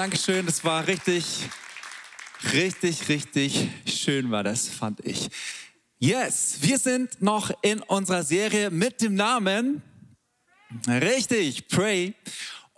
Dankeschön. Das war richtig, richtig, richtig schön war das, fand ich. Yes, wir sind noch in unserer Serie mit dem Namen, richtig, Pray.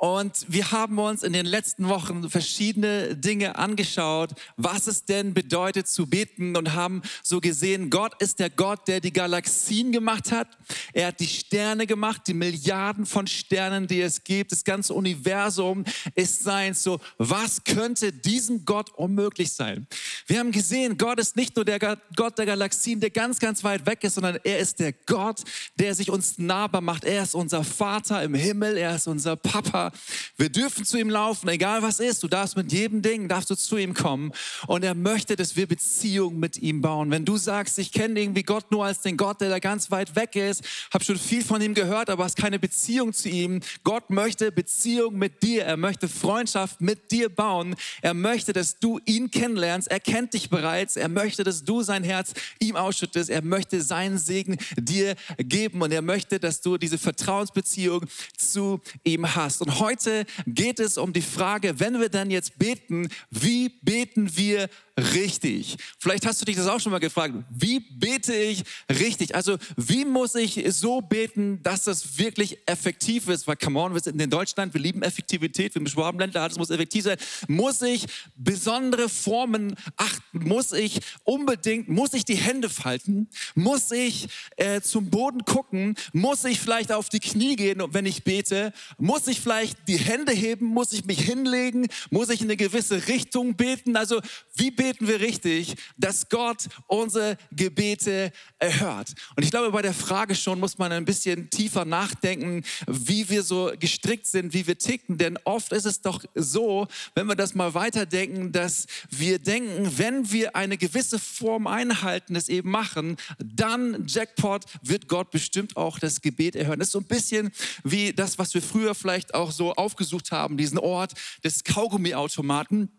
Und wir haben uns in den letzten Wochen verschiedene Dinge angeschaut, was es denn bedeutet zu beten und haben so gesehen, Gott ist der Gott, der die Galaxien gemacht hat. Er hat die Sterne gemacht, die Milliarden von Sternen, die es gibt. Das ganze Universum ist sein. So, was könnte diesem Gott unmöglich sein? Wir haben gesehen, Gott ist nicht nur der Gott der Galaxien, der ganz, ganz weit weg ist, sondern er ist der Gott, der sich uns nahbar macht. Er ist unser Vater im Himmel, er ist unser Papa. Wir dürfen zu ihm laufen, egal was ist. Du darfst mit jedem Ding, darfst du zu ihm kommen. Und er möchte, dass wir Beziehungen mit ihm bauen. Wenn du sagst, ich kenne irgendwie Gott nur als den Gott, der da ganz weit weg ist, habe schon viel von ihm gehört, aber hast keine Beziehung zu ihm. Gott möchte Beziehung mit dir. Er möchte Freundschaft mit dir bauen. Er möchte, dass du ihn kennenlernst. Er kennt dich bereits. Er möchte, dass du sein Herz ihm ausschüttest. Er möchte seinen Segen dir geben und er möchte, dass du diese Vertrauensbeziehung zu ihm hast. Und heute geht es um die Frage, wenn wir dann jetzt beten, wie beten wir richtig? Vielleicht hast du dich das auch schon mal gefragt. Wie bete ich richtig? Also wie muss ich so beten, dass das wirklich effektiv ist? Weil, come on, wir sind in Deutschland, wir lieben Effektivität, wir sind Schwabenländer, alles muss effektiv sein. Muss ich besondere Formen achten? Muss ich unbedingt, muss ich die Hände falten? Muss ich äh, zum Boden gucken? Muss ich vielleicht auf die Knie gehen, wenn ich bete? Muss ich vielleicht die Hände heben? Muss ich mich hinlegen? Muss ich in eine gewisse Richtung beten? Also wie beten wir richtig, dass Gott unsere Gebete erhört? Und ich glaube, bei der Frage schon muss man ein bisschen tiefer nachdenken, wie wir so gestrickt sind, wie wir ticken. Denn oft ist es doch so, wenn wir das mal weiterdenken, dass wir denken, wenn wir eine gewisse Form einhalten, es eben machen, dann Jackpot wird Gott bestimmt auch das Gebet erhören. Das ist so ein bisschen wie das, was wir früher vielleicht auch so aufgesucht haben, diesen Ort des Kaugummiautomaten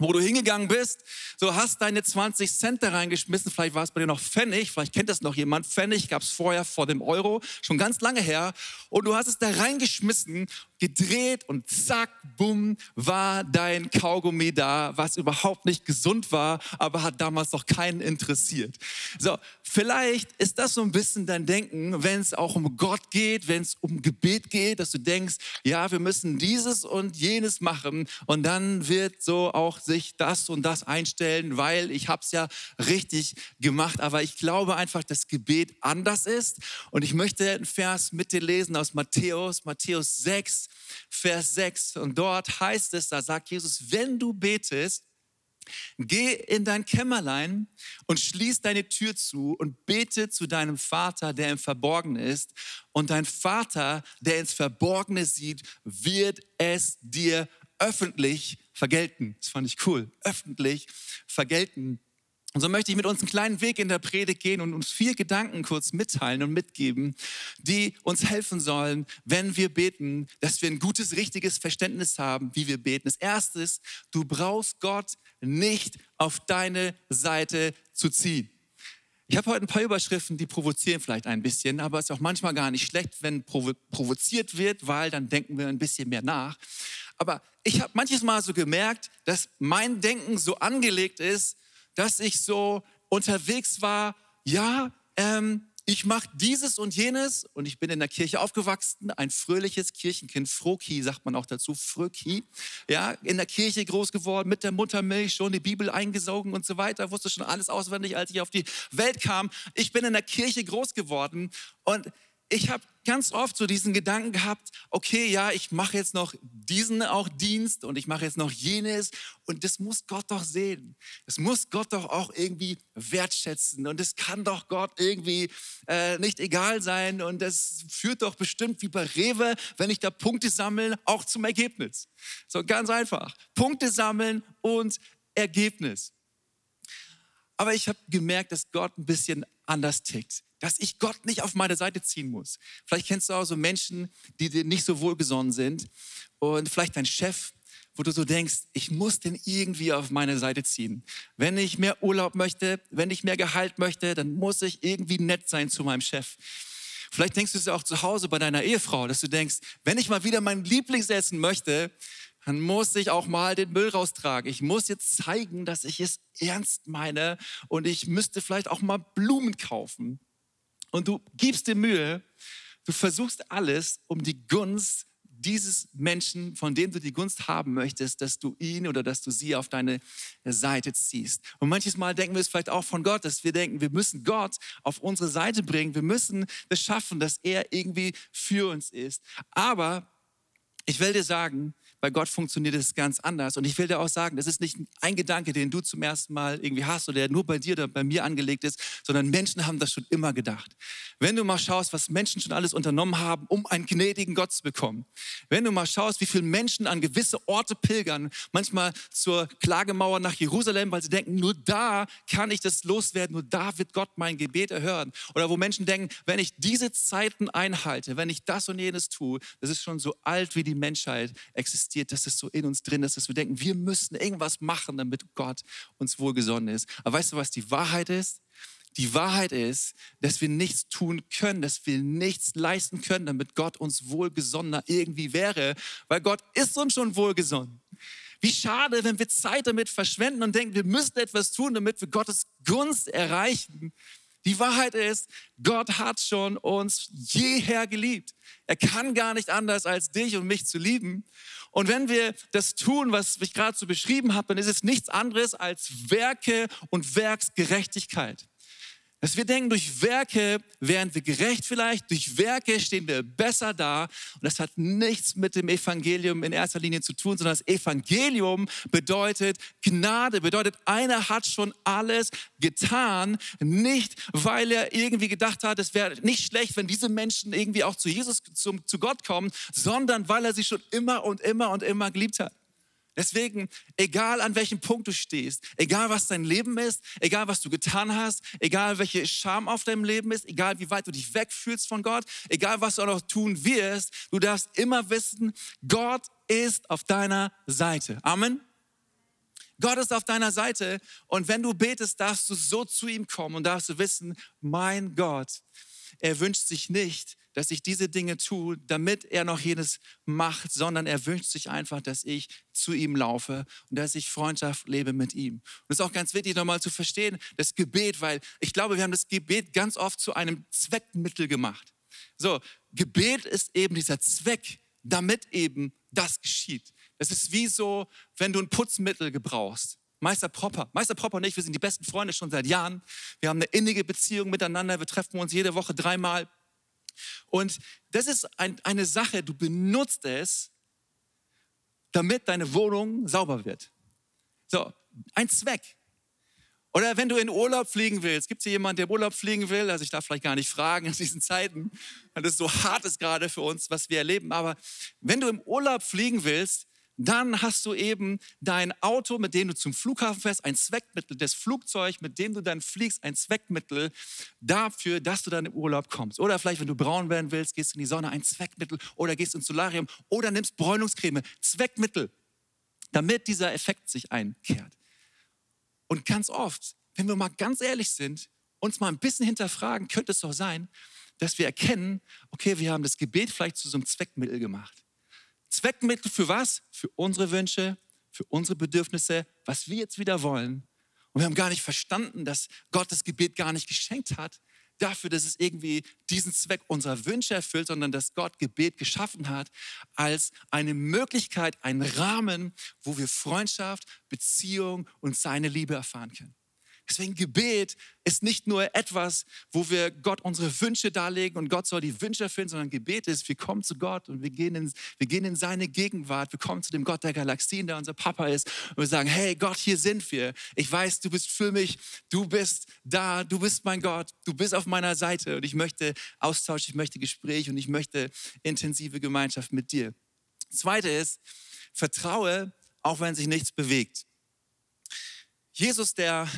wo du hingegangen bist, so hast deine 20 Cent da reingeschmissen, vielleicht war es bei dir noch Pfennig, vielleicht kennt das noch jemand, Pfennig gab es vorher vor dem Euro, schon ganz lange her, und du hast es da reingeschmissen gedreht und zack, bumm, war dein Kaugummi da, was überhaupt nicht gesund war, aber hat damals noch keinen interessiert. So, vielleicht ist das so ein bisschen dein Denken, wenn es auch um Gott geht, wenn es um Gebet geht, dass du denkst, ja, wir müssen dieses und jenes machen und dann wird so auch sich das und das einstellen, weil ich habe es ja richtig gemacht. Aber ich glaube einfach, dass Gebet anders ist und ich möchte einen Vers mit dir lesen aus Matthäus, Matthäus 6, Vers 6. Und dort heißt es, da sagt Jesus, wenn du betest, Geh in dein Kämmerlein und schließ deine Tür zu und bete zu deinem Vater, der im Verborgenen ist. Und dein Vater, der ins Verborgene sieht, wird es dir öffentlich vergelten. Das fand ich cool. Öffentlich vergelten. Und so möchte ich mit uns einen kleinen Weg in der Predigt gehen und uns vier Gedanken kurz mitteilen und mitgeben, die uns helfen sollen, wenn wir beten, dass wir ein gutes, richtiges Verständnis haben, wie wir beten. Das erste ist, du brauchst Gott nicht auf deine Seite zu ziehen. Ich habe heute ein paar Überschriften, die provozieren vielleicht ein bisschen, aber es ist auch manchmal gar nicht schlecht, wenn provo provoziert wird, weil dann denken wir ein bisschen mehr nach. Aber ich habe manches Mal so gemerkt, dass mein Denken so angelegt ist, dass ich so unterwegs war, ja, ähm, ich mache dieses und jenes. Und ich bin in der Kirche aufgewachsen, ein fröhliches Kirchenkind, Froki sagt man auch dazu, Fröki, ja, in der Kirche groß geworden, mit der Muttermilch schon die Bibel eingesogen und so weiter, wusste schon alles auswendig, als ich auf die Welt kam. Ich bin in der Kirche groß geworden und ich habe ganz oft so diesen Gedanken gehabt, okay, ja, ich mache jetzt noch diesen auch Dienst und ich mache jetzt noch jenes und das muss Gott doch sehen. Das muss Gott doch auch irgendwie wertschätzen und es kann doch Gott irgendwie äh, nicht egal sein und das führt doch bestimmt wie bei Rewe, wenn ich da Punkte sammle, auch zum Ergebnis. So ganz einfach. Punkte sammeln und Ergebnis. Aber ich habe gemerkt, dass Gott ein bisschen anders tickt dass ich Gott nicht auf meine Seite ziehen muss. Vielleicht kennst du auch so Menschen, die dir nicht so wohlgesonnen sind und vielleicht dein Chef, wo du so denkst, ich muss den irgendwie auf meine Seite ziehen. Wenn ich mehr Urlaub möchte, wenn ich mehr Gehalt möchte, dann muss ich irgendwie nett sein zu meinem Chef. Vielleicht denkst du es auch zu Hause bei deiner Ehefrau, dass du denkst, wenn ich mal wieder mein Lieblingsessen möchte, dann muss ich auch mal den Müll raustragen. Ich muss jetzt zeigen, dass ich es ernst meine und ich müsste vielleicht auch mal Blumen kaufen. Und du gibst dir Mühe, du versuchst alles, um die Gunst dieses Menschen, von dem du die Gunst haben möchtest, dass du ihn oder dass du sie auf deine Seite ziehst. Und manches Mal denken wir es vielleicht auch von Gott, dass wir denken, wir müssen Gott auf unsere Seite bringen. Wir müssen es schaffen, dass er irgendwie für uns ist. Aber ich will dir sagen, bei Gott funktioniert es ganz anders. Und ich will dir auch sagen, das ist nicht ein Gedanke, den du zum ersten Mal irgendwie hast oder der nur bei dir oder bei mir angelegt ist, sondern Menschen haben das schon immer gedacht. Wenn du mal schaust, was Menschen schon alles unternommen haben, um einen gnädigen Gott zu bekommen. Wenn du mal schaust, wie viele Menschen an gewisse Orte pilgern, manchmal zur Klagemauer nach Jerusalem, weil sie denken, nur da kann ich das loswerden, nur da wird Gott mein Gebet erhören. Oder wo Menschen denken, wenn ich diese Zeiten einhalte, wenn ich das und jenes tue, das ist schon so alt, wie die Menschheit existiert existiert, dass es so in uns drin ist, dass wir denken, wir müssen irgendwas machen, damit Gott uns wohlgesonnen ist. Aber weißt du, was die Wahrheit ist? Die Wahrheit ist, dass wir nichts tun können, dass wir nichts leisten können, damit Gott uns wohlgesonnener irgendwie wäre, weil Gott ist uns schon wohlgesonnen. Wie schade, wenn wir Zeit damit verschwenden und denken, wir müssen etwas tun, damit wir Gottes Gunst erreichen. Die Wahrheit ist, Gott hat schon uns jeher geliebt. Er kann gar nicht anders, als dich und mich zu lieben. Und wenn wir das tun, was ich gerade so beschrieben habe, dann ist es nichts anderes als Werke und Werksgerechtigkeit. Dass wir denken, durch Werke wären wir gerecht vielleicht, durch Werke stehen wir besser da. Und das hat nichts mit dem Evangelium in erster Linie zu tun, sondern das Evangelium bedeutet Gnade, bedeutet, einer hat schon alles getan. Nicht, weil er irgendwie gedacht hat, es wäre nicht schlecht, wenn diese Menschen irgendwie auch zu Jesus, zum, zu Gott kommen, sondern weil er sie schon immer und immer und immer geliebt hat. Deswegen, egal an welchem Punkt du stehst, egal was dein Leben ist, egal was du getan hast, egal welche Scham auf deinem Leben ist, egal wie weit du dich wegfühlst von Gott, egal was du auch noch tun wirst, du darfst immer wissen, Gott ist auf deiner Seite. Amen. Gott ist auf deiner Seite und wenn du betest, darfst du so zu ihm kommen und darfst du wissen, mein Gott, er wünscht sich nicht, dass ich diese Dinge tue, damit er noch jenes macht, sondern er wünscht sich einfach, dass ich zu ihm laufe und dass ich Freundschaft lebe mit ihm. Und das ist auch ganz wichtig nochmal zu verstehen, das Gebet, weil ich glaube, wir haben das Gebet ganz oft zu einem Zweckmittel gemacht. So, Gebet ist eben dieser Zweck, damit eben das geschieht. Das ist wie so, wenn du ein Putzmittel gebrauchst. Meister Propper. Meister Propper und ich, wir sind die besten Freunde schon seit Jahren. Wir haben eine innige Beziehung miteinander. Wir treffen uns jede Woche dreimal. Und das ist ein, eine Sache, du benutzt es, damit deine Wohnung sauber wird. So, ein Zweck. Oder wenn du in Urlaub fliegen willst, gibt es hier jemanden, der in Urlaub fliegen will? Also ich darf vielleicht gar nicht fragen in diesen Zeiten, weil das so hart ist gerade für uns, was wir erleben. Aber wenn du im Urlaub fliegen willst, dann hast du eben dein Auto, mit dem du zum Flughafen fährst, ein Zweckmittel, das Flugzeug, mit dem du dann fliegst, ein Zweckmittel dafür, dass du dann im Urlaub kommst. Oder vielleicht, wenn du braun werden willst, gehst du in die Sonne, ein Zweckmittel. Oder gehst ins Solarium oder nimmst Bräunungscreme, Zweckmittel, damit dieser Effekt sich einkehrt. Und ganz oft, wenn wir mal ganz ehrlich sind, uns mal ein bisschen hinterfragen, könnte es doch sein, dass wir erkennen, okay, wir haben das Gebet vielleicht zu so einem Zweckmittel gemacht. Zweckmittel für was? Für unsere Wünsche, für unsere Bedürfnisse, was wir jetzt wieder wollen. Und wir haben gar nicht verstanden, dass Gott das Gebet gar nicht geschenkt hat, dafür, dass es irgendwie diesen Zweck unserer Wünsche erfüllt, sondern dass Gott Gebet geschaffen hat als eine Möglichkeit, einen Rahmen, wo wir Freundschaft, Beziehung und seine Liebe erfahren können. Deswegen Gebet ist nicht nur etwas, wo wir Gott unsere Wünsche darlegen und Gott soll die Wünsche erfüllen, sondern Gebet ist, wir kommen zu Gott und wir gehen, in, wir gehen in seine Gegenwart. Wir kommen zu dem Gott der Galaxien, der unser Papa ist und wir sagen, hey Gott, hier sind wir. Ich weiß, du bist für mich, du bist da, du bist mein Gott, du bist auf meiner Seite und ich möchte Austausch, ich möchte Gespräch und ich möchte intensive Gemeinschaft mit dir. Zweite ist, vertraue, auch wenn sich nichts bewegt. Jesus, der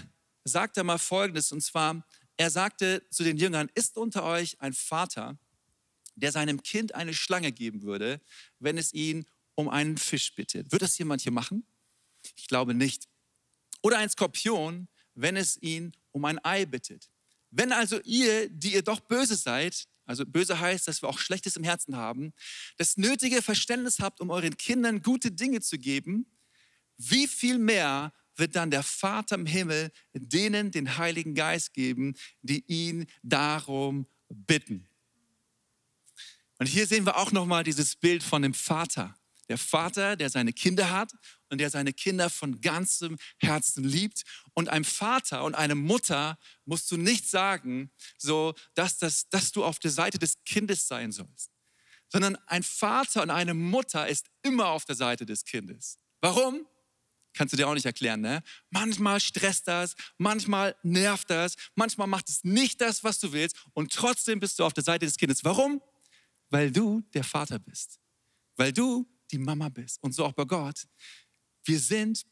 sagte mal Folgendes, und zwar, er sagte zu den Jüngern, ist unter euch ein Vater, der seinem Kind eine Schlange geben würde, wenn es ihn um einen Fisch bittet. Wird das jemand hier machen? Ich glaube nicht. Oder ein Skorpion, wenn es ihn um ein Ei bittet. Wenn also ihr, die ihr doch böse seid, also böse heißt, dass wir auch Schlechtes im Herzen haben, das nötige Verständnis habt, um euren Kindern gute Dinge zu geben, wie viel mehr wird dann der Vater im Himmel denen den Heiligen Geist geben, die ihn darum bitten. Und hier sehen wir auch nochmal dieses Bild von dem Vater. Der Vater, der seine Kinder hat und der seine Kinder von ganzem Herzen liebt. Und einem Vater und einer Mutter musst du nicht sagen, so, dass, das, dass du auf der Seite des Kindes sein sollst, sondern ein Vater und eine Mutter ist immer auf der Seite des Kindes. Warum? Kannst du dir auch nicht erklären, ne? Manchmal stresst das, manchmal nervt das, manchmal macht es nicht das, was du willst und trotzdem bist du auf der Seite des Kindes. Warum? Weil du der Vater bist. Weil du die Mama bist. Und so auch bei Gott. Wir sind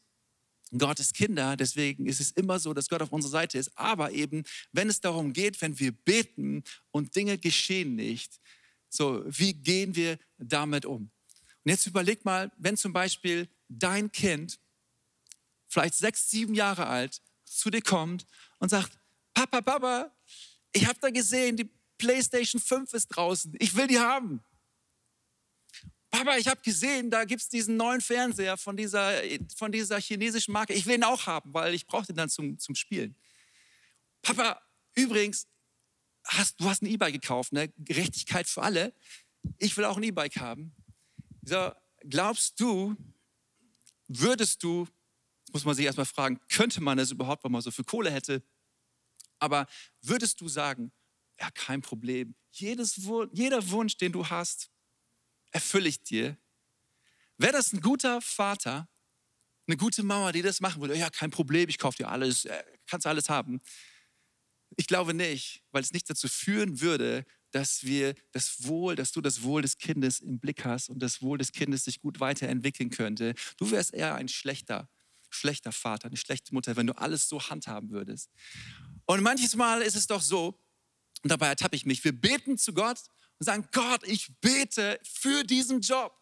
Gottes Kinder, deswegen ist es immer so, dass Gott auf unserer Seite ist. Aber eben, wenn es darum geht, wenn wir beten und Dinge geschehen nicht, so, wie gehen wir damit um? Und jetzt überleg mal, wenn zum Beispiel dein Kind vielleicht sechs, sieben Jahre alt, zu dir kommt und sagt, Papa, Papa, ich habe da gesehen, die PlayStation 5 ist draußen, ich will die haben. Papa, ich habe gesehen, da gibt es diesen neuen Fernseher von dieser, von dieser chinesischen Marke. Ich will ihn auch haben, weil ich brauche den dann zum, zum Spielen. Papa, übrigens, hast, du hast ein E-Bike gekauft, ne? Gerechtigkeit für alle. Ich will auch ein E-Bike haben. So, glaubst du, würdest du muss man sich erstmal fragen, könnte man es überhaupt, wenn man so viel Kohle hätte? Aber würdest du sagen, ja, kein Problem, Jedes, jeder Wunsch, den du hast, erfülle ich dir? Wäre das ein guter Vater, eine gute Mama, die das machen würde? Ja, kein Problem, ich kaufe dir alles, äh, kannst alles haben. Ich glaube nicht, weil es nicht dazu führen würde, dass wir das Wohl, dass du das Wohl des Kindes im Blick hast und das Wohl des Kindes sich gut weiterentwickeln könnte. Du wärst eher ein schlechter schlechter Vater, eine schlechte Mutter, wenn du alles so handhaben würdest. Und manches Mal ist es doch so, und dabei ertappe ich mich, wir beten zu Gott und sagen, Gott, ich bete für diesen Job.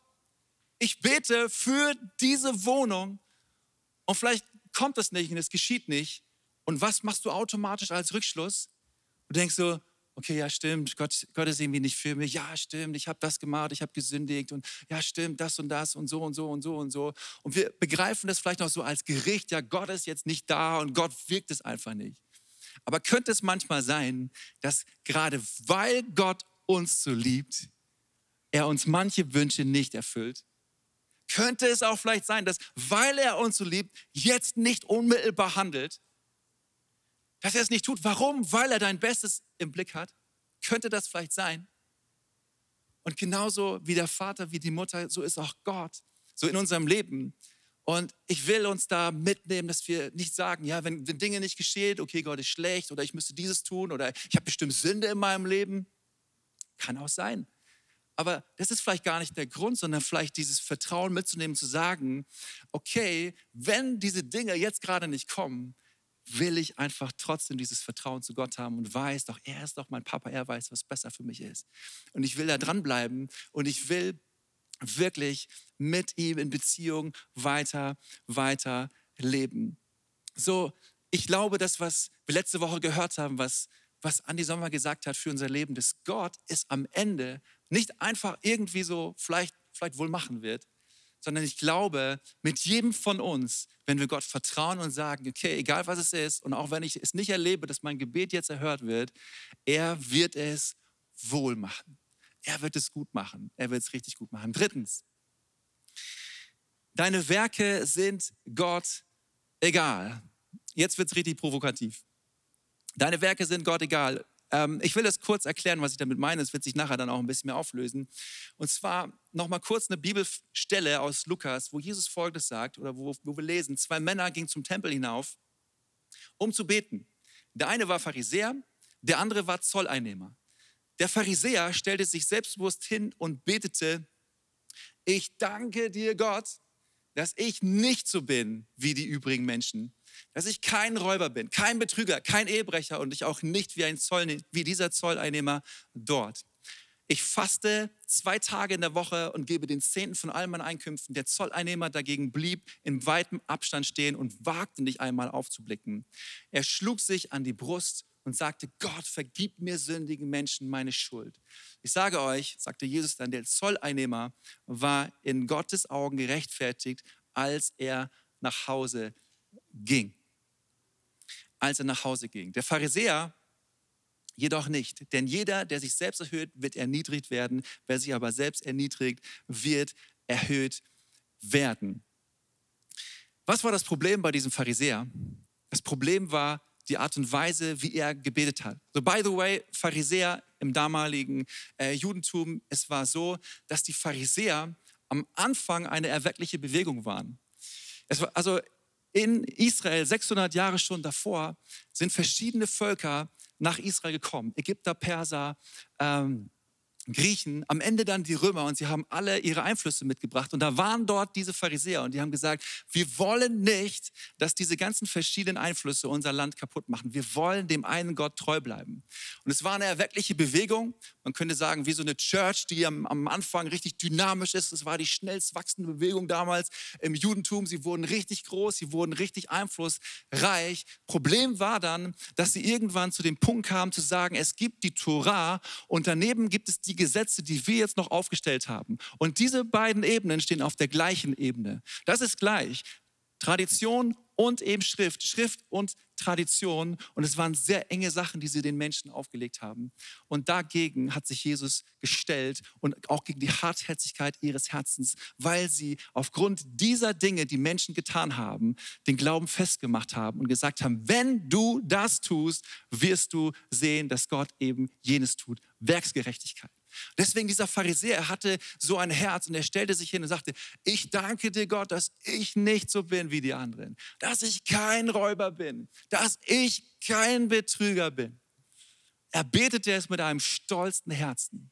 Ich bete für diese Wohnung. Und vielleicht kommt das nicht und es geschieht nicht. Und was machst du automatisch als Rückschluss? Du denkst so, okay, ja stimmt, Gott, Gott ist irgendwie nicht für mich. Ja stimmt, ich habe das gemacht, ich habe gesündigt und ja stimmt, das und das und so und so und so und so. Und wir begreifen das vielleicht noch so als Gericht, ja Gott ist jetzt nicht da und Gott wirkt es einfach nicht. Aber könnte es manchmal sein, dass gerade weil Gott uns so liebt, er uns manche Wünsche nicht erfüllt? Könnte es auch vielleicht sein, dass weil er uns so liebt, jetzt nicht unmittelbar handelt, dass er es nicht tut. Warum? Weil er dein Bestes im Blick hat. Könnte das vielleicht sein? Und genauso wie der Vater, wie die Mutter, so ist auch Gott, so in unserem Leben. Und ich will uns da mitnehmen, dass wir nicht sagen, ja, wenn, wenn Dinge nicht geschehen, okay, Gott ist schlecht oder ich müsste dieses tun oder ich habe bestimmt Sünde in meinem Leben. Kann auch sein. Aber das ist vielleicht gar nicht der Grund, sondern vielleicht dieses Vertrauen mitzunehmen, zu sagen, okay, wenn diese Dinge jetzt gerade nicht kommen, will ich einfach trotzdem dieses Vertrauen zu Gott haben und weiß doch, er ist doch mein Papa, er weiß, was besser für mich ist. Und ich will da dranbleiben und ich will wirklich mit ihm in Beziehung weiter, weiter leben. So, ich glaube, das, was wir letzte Woche gehört haben, was, was Andi Sommer gesagt hat für unser Leben, dass Gott es am Ende nicht einfach irgendwie so vielleicht, vielleicht wohl machen wird, sondern ich glaube, mit jedem von uns, wenn wir Gott vertrauen und sagen, okay, egal was es ist, und auch wenn ich es nicht erlebe, dass mein Gebet jetzt erhört wird, er wird es wohl machen. Er wird es gut machen. Er wird es richtig gut machen. Drittens, deine Werke sind Gott egal. Jetzt wird es richtig provokativ. Deine Werke sind Gott egal. Ähm, ich will das kurz erklären, was ich damit meine. Es wird sich nachher dann auch ein bisschen mehr auflösen. Und zwar nochmal kurz eine Bibelstelle aus Lukas, wo Jesus Folgendes sagt oder wo, wo wir lesen. Zwei Männer gingen zum Tempel hinauf, um zu beten. Der eine war Pharisäer, der andere war Zolleinnehmer. Der Pharisäer stellte sich selbstbewusst hin und betete, ich danke dir Gott, dass ich nicht so bin wie die übrigen Menschen, dass ich kein Räuber bin, kein Betrüger, kein Ehebrecher und ich auch nicht wie, ein Zoll, wie dieser Zolleinnehmer dort. Ich faste zwei Tage in der Woche und gebe den Zehnten von all meinen Einkünften. Der Zolleinnehmer dagegen blieb in weitem Abstand stehen und wagte nicht einmal aufzublicken. Er schlug sich an die Brust und sagte, Gott, vergib mir sündigen Menschen meine Schuld. Ich sage euch, sagte Jesus dann, der Zolleinnehmer war in Gottes Augen gerechtfertigt, als er nach Hause ging. Als er nach Hause ging. Der Pharisäer jedoch nicht. Denn jeder, der sich selbst erhöht, wird erniedrigt werden. Wer sich aber selbst erniedrigt, wird erhöht werden. Was war das Problem bei diesem Pharisäer? Das Problem war die Art und Weise, wie er gebetet hat. So, by the way, Pharisäer im damaligen äh, Judentum, es war so, dass die Pharisäer am Anfang eine erweckliche Bewegung waren. War, also in Israel, 600 Jahre schon davor, sind verschiedene Völker nach Israel gekommen. Ägypter, Perser, ähm, Griechen, am Ende dann die Römer und sie haben alle ihre Einflüsse mitgebracht. Und da waren dort diese Pharisäer und die haben gesagt, wir wollen nicht, dass diese ganzen verschiedenen Einflüsse unser Land kaputt machen. Wir wollen dem einen Gott treu bleiben. Und es war eine erweckliche Bewegung. Man könnte sagen, wie so eine Church, die am, am Anfang richtig dynamisch ist. Es war die schnellst wachsende Bewegung damals im Judentum. Sie wurden richtig groß, sie wurden richtig einflussreich. Problem war dann, dass sie irgendwann zu dem Punkt kamen zu sagen, es gibt die Torah und daneben gibt es die Gesetze, die wir jetzt noch aufgestellt haben. Und diese beiden Ebenen stehen auf der gleichen Ebene. Das ist gleich. Tradition und eben Schrift, Schrift und Tradition. Und es waren sehr enge Sachen, die sie den Menschen aufgelegt haben. Und dagegen hat sich Jesus gestellt und auch gegen die Hartherzigkeit ihres Herzens, weil sie aufgrund dieser Dinge, die Menschen getan haben, den Glauben festgemacht haben und gesagt haben, wenn du das tust, wirst du sehen, dass Gott eben jenes tut. Werksgerechtigkeit. Deswegen dieser Pharisäer, er hatte so ein Herz und er stellte sich hin und sagte, ich danke dir Gott, dass ich nicht so bin wie die anderen, dass ich kein Räuber bin, dass ich kein Betrüger bin. Er betete es mit einem stolzen Herzen.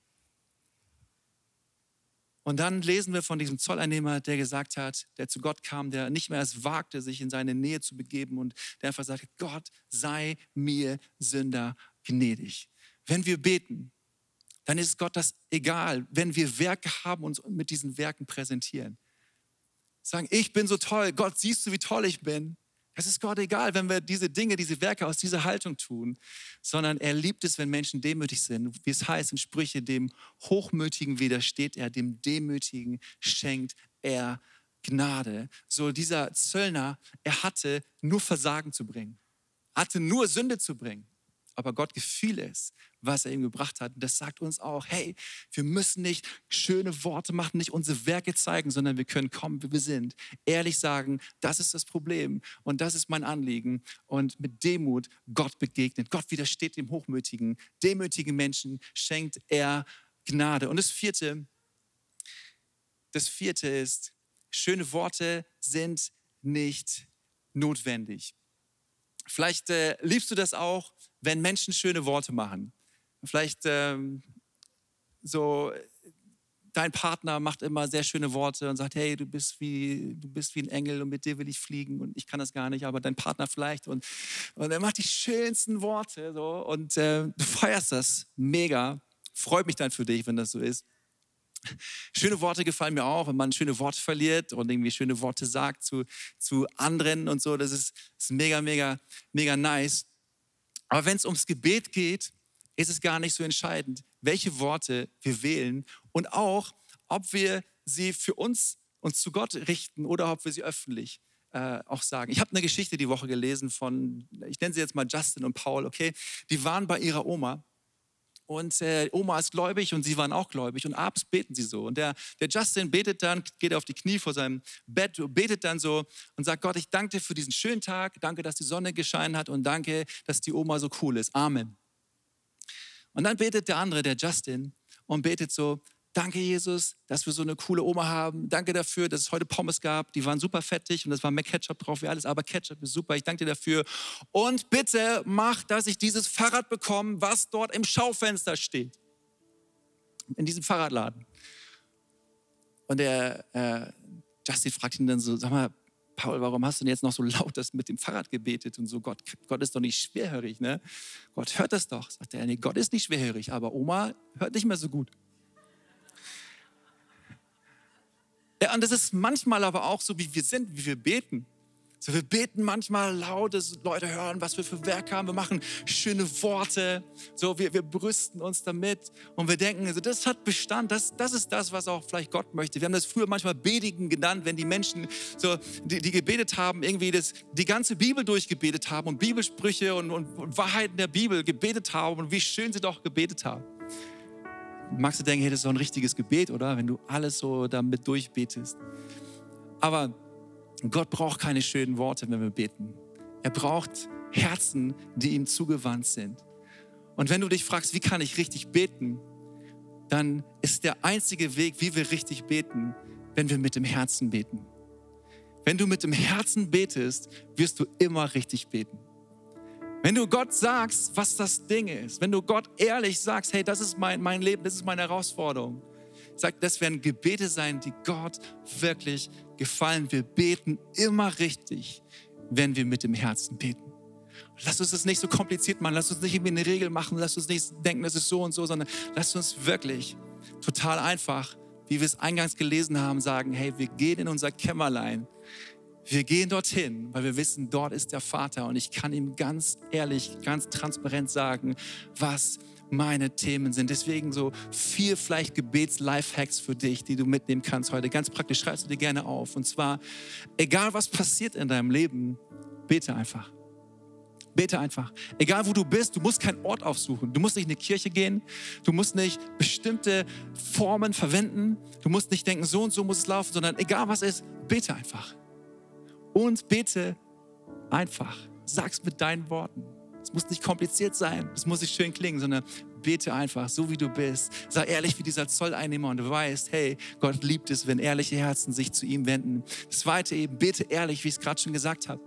Und dann lesen wir von diesem Zolleinnehmer, der gesagt hat, der zu Gott kam, der nicht mehr es wagte, sich in seine Nähe zu begeben und der einfach sagte, Gott sei mir Sünder gnädig. Wenn wir beten, dann ist Gott das egal, wenn wir Werke haben und uns mit diesen Werken präsentieren. Sagen, ich bin so toll, Gott, siehst du, wie toll ich bin? Es ist Gott egal, wenn wir diese Dinge, diese Werke aus dieser Haltung tun, sondern er liebt es, wenn Menschen demütig sind. Wie es heißt in Sprüche, dem Hochmütigen widersteht er, dem Demütigen schenkt er Gnade. So dieser Zöllner, er hatte nur Versagen zu bringen, hatte nur Sünde zu bringen aber Gott gefiel es, was er ihm gebracht hat. Und das sagt uns auch, hey, wir müssen nicht schöne Worte machen, nicht unsere Werke zeigen, sondern wir können kommen, wie wir sind. Ehrlich sagen, das ist das Problem und das ist mein Anliegen. Und mit Demut Gott begegnet. Gott widersteht dem Hochmütigen. Demütigen Menschen schenkt er Gnade. Und das vierte, das vierte ist, schöne Worte sind nicht notwendig. Vielleicht äh, liebst du das auch, wenn Menschen schöne Worte machen. Vielleicht ähm, so, dein Partner macht immer sehr schöne Worte und sagt, hey, du bist wie, du bist wie ein Engel und mit dir will ich fliegen und ich kann das gar nicht, aber dein Partner vielleicht. Und, und er macht die schönsten Worte so, und äh, du feierst das mega. Freut mich dann für dich, wenn das so ist. Schöne Worte gefallen mir auch, wenn man schöne Worte verliert und irgendwie schöne Worte sagt zu, zu anderen und so. Das ist, ist mega, mega, mega nice. Aber wenn es ums Gebet geht, ist es gar nicht so entscheidend, welche Worte wir wählen und auch, ob wir sie für uns, uns zu Gott richten oder ob wir sie öffentlich äh, auch sagen. Ich habe eine Geschichte die Woche gelesen von, ich nenne sie jetzt mal Justin und Paul, okay? Die waren bei ihrer Oma und äh, Oma ist gläubig und sie waren auch gläubig und abends beten sie so. Und der, der Justin betet dann, geht auf die Knie vor seinem Bett, betet dann so und sagt, Gott, ich danke dir für diesen schönen Tag, danke, dass die Sonne gescheinen hat und danke, dass die Oma so cool ist. Amen. Und dann betet der andere, der Justin, und betet so, Danke, Jesus, dass wir so eine coole Oma haben. Danke dafür, dass es heute Pommes gab. Die waren super fettig und es war mehr Ketchup drauf wie alles, aber Ketchup ist super. Ich danke dir dafür. Und bitte mach, dass ich dieses Fahrrad bekomme, was dort im Schaufenster steht. In diesem Fahrradladen. Und der äh, Justin fragt ihn dann so: Sag mal, Paul, warum hast du denn jetzt noch so laut das mit dem Fahrrad gebetet und so? Gott, Gott ist doch nicht schwerhörig, ne? Gott hört das doch. Sagt er: Nee, Gott ist nicht schwerhörig, aber Oma hört nicht mehr so gut. Ja, und das ist manchmal aber auch so, wie wir sind, wie wir beten. So, wir beten manchmal laut, dass Leute hören, was wir für Werke haben. Wir machen schöne Worte. So, wir, wir brüsten uns damit und wir denken, also das hat Bestand. Das, das ist das, was auch vielleicht Gott möchte. Wir haben das früher manchmal Bedigen genannt, wenn die Menschen, so, die, die gebetet haben, irgendwie das, die ganze Bibel durchgebetet haben und Bibelsprüche und, und, und Wahrheiten der Bibel gebetet haben und wie schön sie doch gebetet haben. Magst du denken, hey, das ist so ein richtiges Gebet, oder? Wenn du alles so damit durchbetest. Aber Gott braucht keine schönen Worte, wenn wir beten. Er braucht Herzen, die ihm zugewandt sind. Und wenn du dich fragst, wie kann ich richtig beten, dann ist der einzige Weg, wie wir richtig beten, wenn wir mit dem Herzen beten. Wenn du mit dem Herzen betest, wirst du immer richtig beten. Wenn du Gott sagst, was das Ding ist, wenn du Gott ehrlich sagst, hey, das ist mein, mein Leben, das ist meine Herausforderung, sagt, das werden Gebete sein, die Gott wirklich gefallen. Wir beten immer richtig, wenn wir mit dem Herzen beten. Lass uns das nicht so kompliziert machen, lass uns nicht irgendwie eine Regel machen, lass uns nicht denken, das ist so und so, sondern lass uns wirklich total einfach, wie wir es eingangs gelesen haben, sagen, hey, wir gehen in unser Kämmerlein, wir gehen dorthin, weil wir wissen, dort ist der Vater und ich kann ihm ganz ehrlich, ganz transparent sagen, was meine Themen sind. Deswegen so vier vielleicht Gebets-Lifehacks für dich, die du mitnehmen kannst heute. Ganz praktisch, schreibst du dir gerne auf. Und zwar, egal was passiert in deinem Leben, bete einfach. Bete einfach. Egal wo du bist, du musst keinen Ort aufsuchen. Du musst nicht in eine Kirche gehen. Du musst nicht bestimmte Formen verwenden. Du musst nicht denken, so und so muss es laufen, sondern egal was ist, bete einfach. Und bete einfach. Sag's mit deinen Worten. Es muss nicht kompliziert sein, es muss nicht schön klingen, sondern bete einfach, so wie du bist. Sei ehrlich wie dieser Zolleinnehmer und du weißt, hey, Gott liebt es, wenn ehrliche Herzen sich zu ihm wenden. Das zweite eben, bete ehrlich, wie ich es gerade schon gesagt habe.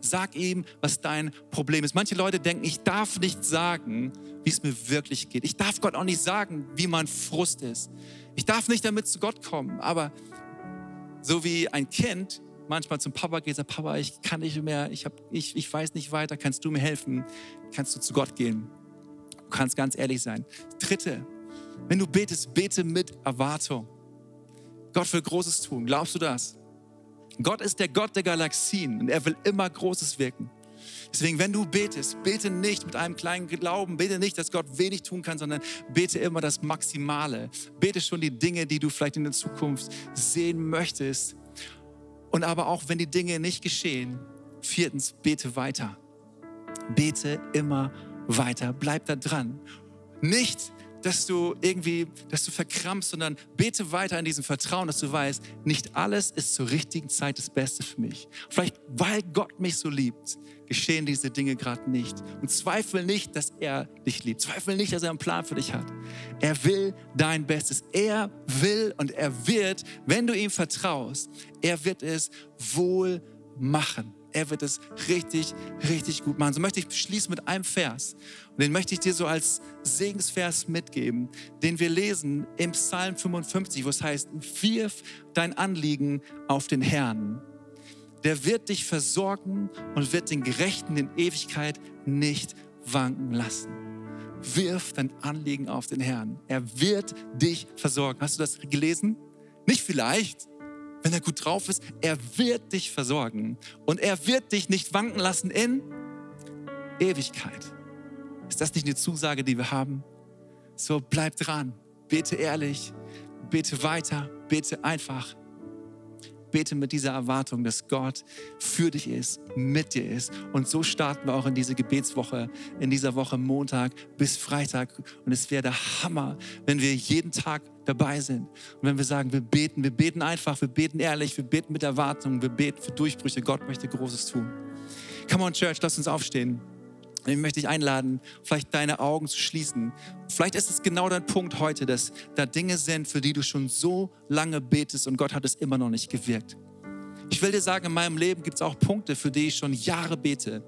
Sag ihm, was dein Problem ist. Manche Leute denken, ich darf nicht sagen, wie es mir wirklich geht. Ich darf Gott auch nicht sagen, wie mein Frust ist. Ich darf nicht damit zu Gott kommen. Aber so wie ein Kind manchmal zum Papa geht, sagt, Papa, ich kann nicht mehr, ich, hab, ich, ich weiß nicht weiter, kannst du mir helfen? Kannst du zu Gott gehen? Du kannst ganz ehrlich sein. Dritte, wenn du betest, bete mit Erwartung. Gott will Großes tun. Glaubst du das? Gott ist der Gott der Galaxien und er will immer Großes wirken. Deswegen, wenn du betest, bete nicht mit einem kleinen Glauben, bete nicht, dass Gott wenig tun kann, sondern bete immer das Maximale. Bete schon die Dinge, die du vielleicht in der Zukunft sehen möchtest. Und aber auch wenn die Dinge nicht geschehen, viertens, bete weiter. Bete immer weiter. Bleib da dran. Nicht, dass du irgendwie, dass du verkrampfst, sondern bete weiter in diesem Vertrauen, dass du weißt, nicht alles ist zur richtigen Zeit das Beste für mich. Vielleicht, weil Gott mich so liebt, geschehen diese Dinge gerade nicht. Und zweifel nicht, dass er dich liebt. Zweifel nicht, dass er einen Plan für dich hat. Er will dein Bestes. Er will und er wird, wenn du ihm vertraust, er wird es wohl machen. Er wird es richtig, richtig gut machen. So möchte ich schließen mit einem Vers. Und den möchte ich dir so als Segensvers mitgeben, den wir lesen im Psalm 55, wo es heißt, wirf dein Anliegen auf den Herrn der wird dich versorgen und wird den Gerechten in Ewigkeit nicht wanken lassen. Wirf dein Anliegen auf den Herrn. Er wird dich versorgen. Hast du das gelesen? Nicht vielleicht, wenn er gut drauf ist. Er wird dich versorgen und er wird dich nicht wanken lassen in Ewigkeit. Ist das nicht eine Zusage, die wir haben? So bleib dran, bete ehrlich, bete weiter, bete einfach bete mit dieser Erwartung, dass Gott für dich ist, mit dir ist. Und so starten wir auch in diese Gebetswoche, in dieser Woche Montag bis Freitag. Und es wäre der Hammer, wenn wir jeden Tag dabei sind. Und wenn wir sagen, wir beten, wir beten einfach, wir beten ehrlich, wir beten mit Erwartung, wir beten für Durchbrüche. Gott möchte Großes tun. Come on, Church, lass uns aufstehen. Ich möchte dich einladen, vielleicht deine Augen zu schließen. Vielleicht ist es genau dein Punkt heute, dass da Dinge sind, für die du schon so lange betest und Gott hat es immer noch nicht gewirkt. Ich will dir sagen, in meinem Leben gibt es auch Punkte, für die ich schon Jahre bete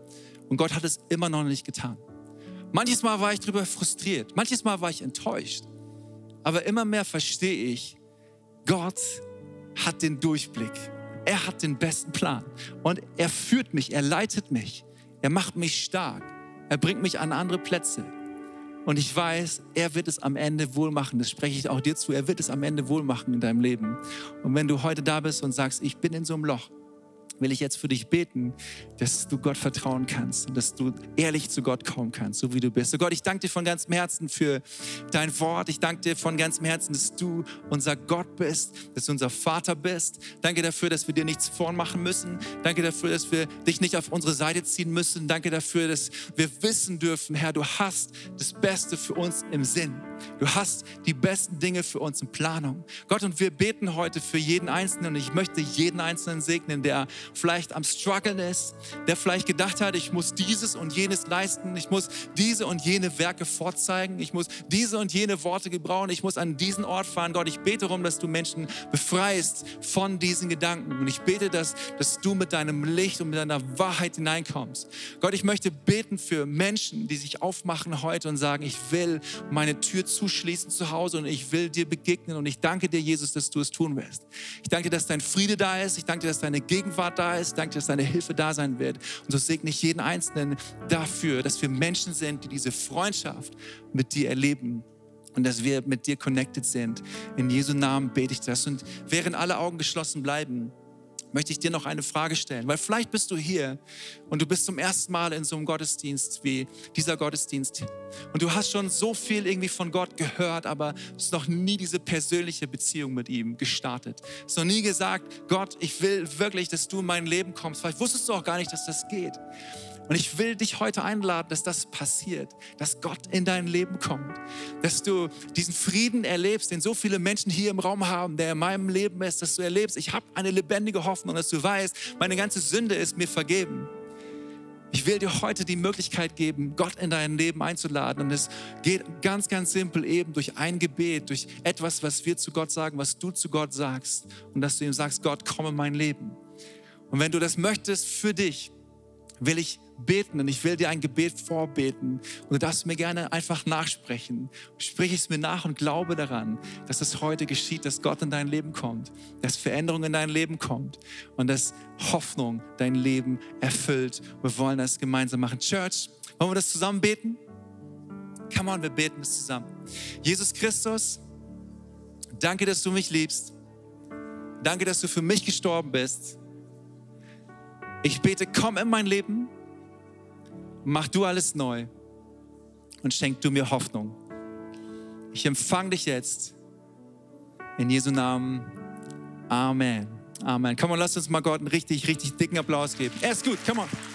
und Gott hat es immer noch nicht getan. Manches Mal war ich darüber frustriert, manches Mal war ich enttäuscht, aber immer mehr verstehe ich, Gott hat den Durchblick. Er hat den besten Plan und er führt mich, er leitet mich, er macht mich stark. Er bringt mich an andere Plätze. Und ich weiß, er wird es am Ende wohl machen. Das spreche ich auch dir zu. Er wird es am Ende wohl machen in deinem Leben. Und wenn du heute da bist und sagst, ich bin in so einem Loch, will ich jetzt für dich beten, dass du Gott vertrauen kannst und dass du ehrlich zu Gott kommen kannst, so wie du bist. So Gott, ich danke dir von ganzem Herzen für dein Wort. Ich danke dir von ganzem Herzen, dass du unser Gott bist, dass du unser Vater bist. Danke dafür, dass wir dir nichts vormachen müssen. Danke dafür, dass wir dich nicht auf unsere Seite ziehen müssen. Danke dafür, dass wir wissen dürfen, Herr, du hast das Beste für uns im Sinn. Du hast die besten Dinge für uns in Planung. Gott, und wir beten heute für jeden Einzelnen und ich möchte jeden Einzelnen segnen, der vielleicht am Struggeln ist, der vielleicht gedacht hat, ich muss dieses und jenes leisten, ich muss diese und jene Werke vorzeigen, ich muss diese und jene Worte gebrauchen, ich muss an diesen Ort fahren. Gott, ich bete darum, dass du Menschen befreist von diesen Gedanken und ich bete, dass, dass du mit deinem Licht und mit deiner Wahrheit hineinkommst. Gott, ich möchte beten für Menschen, die sich aufmachen heute und sagen, ich will meine Tür zuschließen zu Hause und ich will dir begegnen und ich danke dir, Jesus, dass du es tun wirst. Ich danke dass dein Friede da ist, ich danke dir, dass deine Gegenwart da ist, ich danke dir, dass deine Hilfe da sein wird und so segne ich jeden Einzelnen dafür, dass wir Menschen sind, die diese Freundschaft mit dir erleben und dass wir mit dir connected sind. In Jesu Namen bete ich das und während alle Augen geschlossen bleiben, möchte ich dir noch eine Frage stellen, weil vielleicht bist du hier und du bist zum ersten Mal in so einem Gottesdienst wie dieser Gottesdienst und du hast schon so viel irgendwie von Gott gehört, aber du hast noch nie diese persönliche Beziehung mit ihm gestartet. Du hast noch nie gesagt, Gott, ich will wirklich, dass du in mein Leben kommst. Vielleicht wusstest du auch gar nicht, dass das geht. Und ich will dich heute einladen, dass das passiert, dass Gott in dein Leben kommt, dass du diesen Frieden erlebst, den so viele Menschen hier im Raum haben, der in meinem Leben ist, dass du erlebst, ich habe eine lebendige Hoffnung, dass du weißt, meine ganze Sünde ist mir vergeben. Ich will dir heute die Möglichkeit geben, Gott in dein Leben einzuladen. Und es geht ganz, ganz simpel eben durch ein Gebet, durch etwas, was wir zu Gott sagen, was du zu Gott sagst. Und dass du ihm sagst, Gott, komm in mein Leben. Und wenn du das möchtest für dich, will ich beten und ich will dir ein Gebet vorbeten. Und du darfst mir gerne einfach nachsprechen. Sprich es mir nach und glaube daran, dass es heute geschieht, dass Gott in dein Leben kommt, dass Veränderung in dein Leben kommt und dass Hoffnung dein Leben erfüllt. Wir wollen das gemeinsam machen. Church, wollen wir das zusammen beten? Come on, wir beten das zusammen. Jesus Christus, danke, dass du mich liebst. Danke, dass du für mich gestorben bist. Ich bete, komm in mein Leben mach du alles neu und schenk du mir Hoffnung. Ich empfange dich jetzt in Jesu Namen. Amen. Amen. Komm und lass uns mal Gott einen richtig, richtig dicken Applaus geben. Er ist gut, come on.